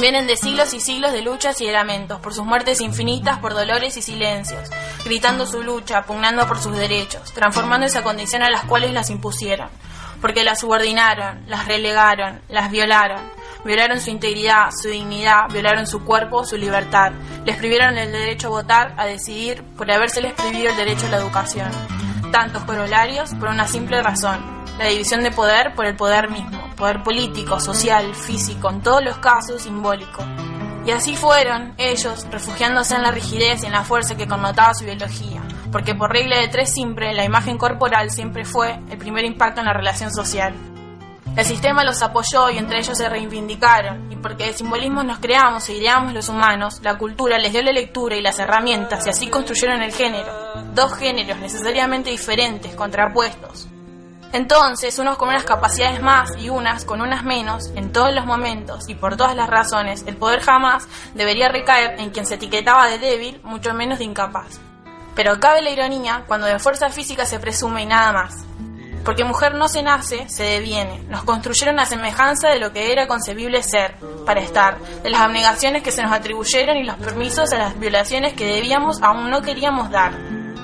Vienen de siglos y siglos de luchas y de lamentos, por sus muertes infinitas, por dolores y silencios, gritando su lucha, pugnando por sus derechos, transformando esa condición a las cuales las impusieron, porque las subordinaron, las relegaron, las violaron, violaron su integridad, su dignidad, violaron su cuerpo, su libertad, les privieron el derecho a votar, a decidir, por habérseles prohibido el derecho a la educación. Tantos corolarios por una simple razón, la división de poder por el poder mismo, poder político, social, físico, en todos los casos simbólico. Y así fueron ellos, refugiándose en la rigidez y en la fuerza que connotaba su biología, porque por regla de tres siempre, la imagen corporal siempre fue el primer impacto en la relación social. El sistema los apoyó y entre ellos se reivindicaron, y porque de simbolismos nos creamos e ideamos los humanos, la cultura les dio la lectura y las herramientas y así construyeron el género. Dos géneros necesariamente diferentes, contrapuestos. Entonces, unos con unas capacidades más y unas con unas menos, en todos los momentos y por todas las razones, el poder jamás debería recaer en quien se etiquetaba de débil, mucho menos de incapaz. Pero cabe la ironía cuando de fuerza física se presume y nada más. Porque mujer no se nace, se deviene. Nos construyeron a semejanza de lo que era concebible ser, para estar, de las abnegaciones que se nos atribuyeron y los permisos a las violaciones que debíamos aún no queríamos dar.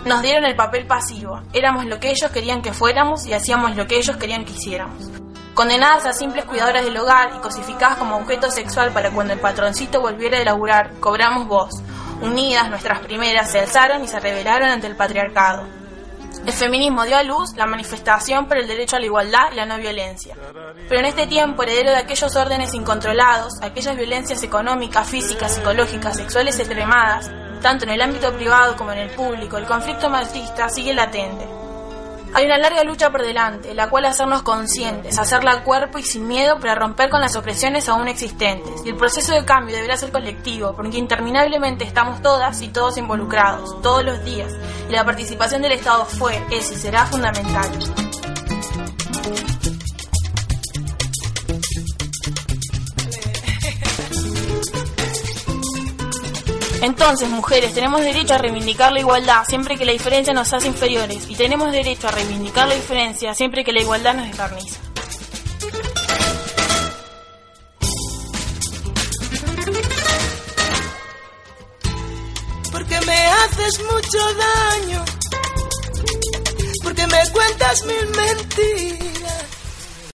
Nos dieron el papel pasivo, éramos lo que ellos querían que fuéramos y hacíamos lo que ellos querían que hiciéramos. Condenadas a simples cuidadoras del hogar y cosificadas como objeto sexual para cuando el patroncito volviera a laburar, cobramos voz. Unidas, nuestras primeras se alzaron y se rebelaron ante el patriarcado. El feminismo dio a luz la manifestación por el derecho a la igualdad y la no violencia. Pero en este tiempo, heredero de aquellos órdenes incontrolados, aquellas violencias económicas, físicas, psicológicas, sexuales extremadas, tanto en el ámbito privado como en el público, el conflicto machista sigue latente. Hay una larga lucha por delante, la cual hacernos conscientes, hacerla cuerpo y sin miedo para romper con las opresiones aún existentes. Y el proceso de cambio deberá ser colectivo, porque interminablemente estamos todas y todos involucrados, todos los días, y la participación del Estado fue, es y será fundamental. Entonces, mujeres, tenemos derecho a reivindicar la igualdad siempre que la diferencia nos hace inferiores. Y tenemos derecho a reivindicar la diferencia siempre que la igualdad nos descarniza. Porque me haces mucho daño, porque me cuentas mil mentiras